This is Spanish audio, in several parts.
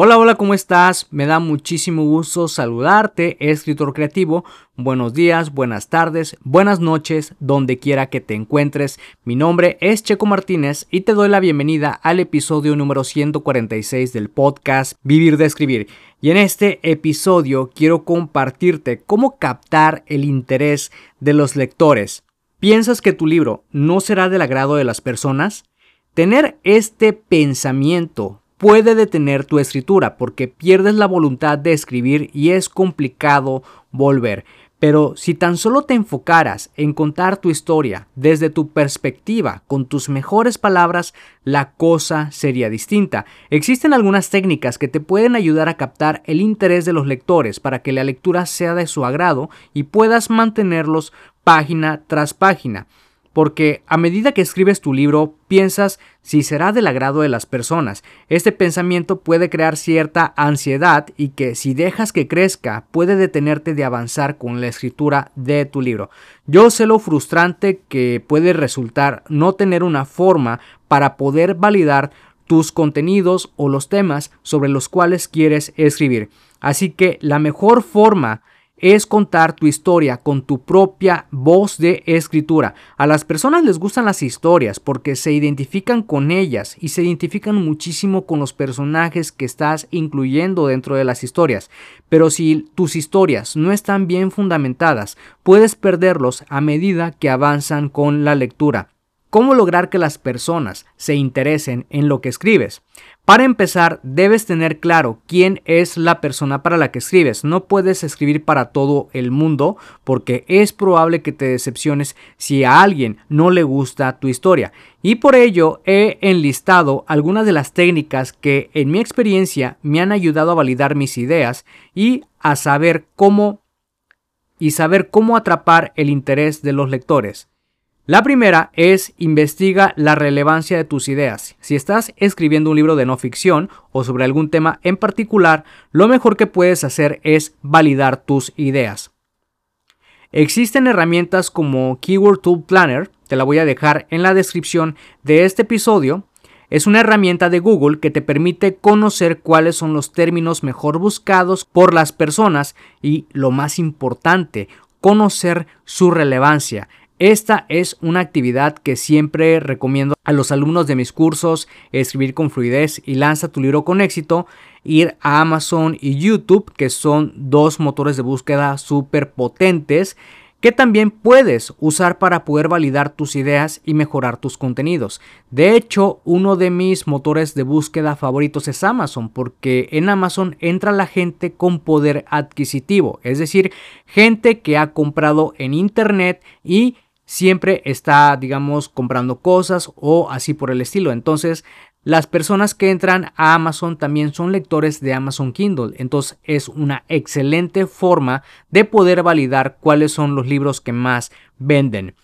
Hola, hola, ¿cómo estás? Me da muchísimo gusto saludarte, escritor creativo. Buenos días, buenas tardes, buenas noches, donde quiera que te encuentres. Mi nombre es Checo Martínez y te doy la bienvenida al episodio número 146 del podcast Vivir de Escribir. Y en este episodio quiero compartirte cómo captar el interés de los lectores. ¿Piensas que tu libro no será del agrado de las personas? Tener este pensamiento puede detener tu escritura porque pierdes la voluntad de escribir y es complicado volver. Pero si tan solo te enfocaras en contar tu historia desde tu perspectiva, con tus mejores palabras, la cosa sería distinta. Existen algunas técnicas que te pueden ayudar a captar el interés de los lectores para que la lectura sea de su agrado y puedas mantenerlos página tras página porque a medida que escribes tu libro piensas si será del agrado de las personas. Este pensamiento puede crear cierta ansiedad y que si dejas que crezca puede detenerte de avanzar con la escritura de tu libro. Yo sé lo frustrante que puede resultar no tener una forma para poder validar tus contenidos o los temas sobre los cuales quieres escribir. Así que la mejor forma es contar tu historia con tu propia voz de escritura. A las personas les gustan las historias porque se identifican con ellas y se identifican muchísimo con los personajes que estás incluyendo dentro de las historias. Pero si tus historias no están bien fundamentadas, puedes perderlos a medida que avanzan con la lectura. ¿Cómo lograr que las personas se interesen en lo que escribes? Para empezar, debes tener claro quién es la persona para la que escribes. No puedes escribir para todo el mundo porque es probable que te decepciones si a alguien no le gusta tu historia. Y por ello he enlistado algunas de las técnicas que en mi experiencia me han ayudado a validar mis ideas y a saber cómo y saber cómo atrapar el interés de los lectores. La primera es investiga la relevancia de tus ideas. Si estás escribiendo un libro de no ficción o sobre algún tema en particular, lo mejor que puedes hacer es validar tus ideas. Existen herramientas como Keyword Tool Planner, te la voy a dejar en la descripción de este episodio. Es una herramienta de Google que te permite conocer cuáles son los términos mejor buscados por las personas y, lo más importante, conocer su relevancia. Esta es una actividad que siempre recomiendo a los alumnos de mis cursos, escribir con fluidez y lanza tu libro con éxito, ir a Amazon y YouTube, que son dos motores de búsqueda súper potentes que también puedes usar para poder validar tus ideas y mejorar tus contenidos. De hecho, uno de mis motores de búsqueda favoritos es Amazon, porque en Amazon entra la gente con poder adquisitivo, es decir, gente que ha comprado en Internet y siempre está, digamos, comprando cosas o así por el estilo. Entonces, las personas que entran a Amazon también son lectores de Amazon Kindle. Entonces, es una excelente forma de poder validar cuáles son los libros que más venden.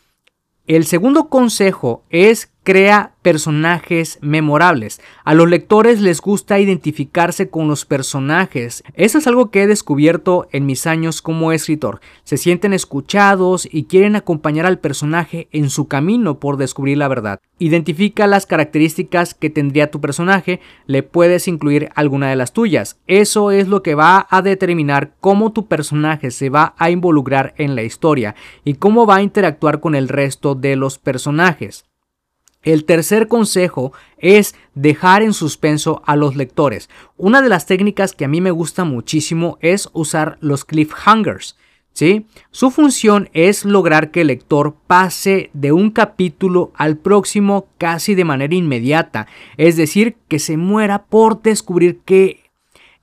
El segundo consejo es crea personajes memorables. A los lectores les gusta identificarse con los personajes. Eso es algo que he descubierto en mis años como escritor. Se sienten escuchados y quieren acompañar al personaje en su camino por descubrir la verdad. Identifica las características que tendría tu personaje, le puedes incluir alguna de las tuyas. Eso es lo que va a determinar cómo tu personaje se va a involucrar en la historia y cómo va a interactuar con el resto de los personajes. El tercer consejo es dejar en suspenso a los lectores. Una de las técnicas que a mí me gusta muchísimo es usar los cliffhangers. ¿sí? Su función es lograr que el lector pase de un capítulo al próximo casi de manera inmediata, es decir, que se muera por descubrir qué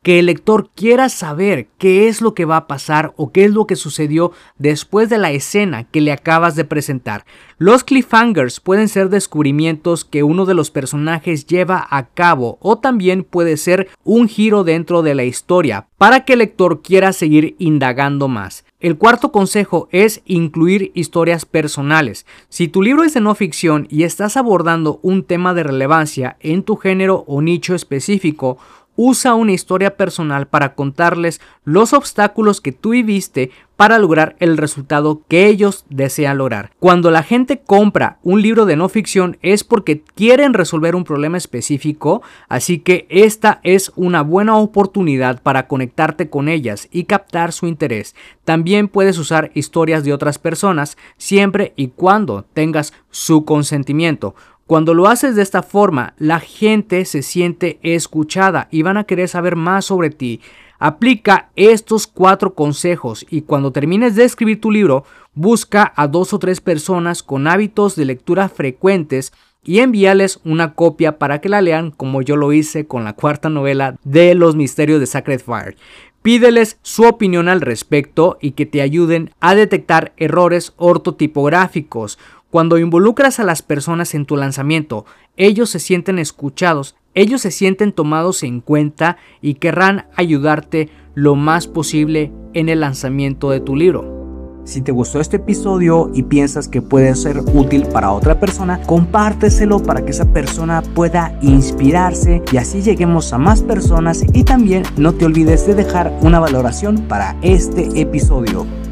que el lector quiera saber qué es lo que va a pasar o qué es lo que sucedió después de la escena que le acabas de presentar. Los cliffhangers pueden ser descubrimientos que uno de los personajes lleva a cabo o también puede ser un giro dentro de la historia para que el lector quiera seguir indagando más. El cuarto consejo es incluir historias personales. Si tu libro es de no ficción y estás abordando un tema de relevancia en tu género o nicho específico, usa una historia personal para contarles los obstáculos que tú viviste para lograr el resultado que ellos desean lograr. Cuando la gente compra un libro de no ficción es porque quieren resolver un problema específico, así que esta es una buena oportunidad para conectarte con ellas y captar su interés. También puedes usar historias de otras personas siempre y cuando tengas su consentimiento. Cuando lo haces de esta forma, la gente se siente escuchada y van a querer saber más sobre ti. Aplica estos cuatro consejos y cuando termines de escribir tu libro, busca a dos o tres personas con hábitos de lectura frecuentes y envíales una copia para que la lean como yo lo hice con la cuarta novela de Los Misterios de Sacred Fire. Pídeles su opinión al respecto y que te ayuden a detectar errores ortotipográficos. Cuando involucras a las personas en tu lanzamiento, ellos se sienten escuchados, ellos se sienten tomados en cuenta y querrán ayudarte lo más posible en el lanzamiento de tu libro. Si te gustó este episodio y piensas que puede ser útil para otra persona, compárteselo para que esa persona pueda inspirarse y así lleguemos a más personas y también no te olvides de dejar una valoración para este episodio.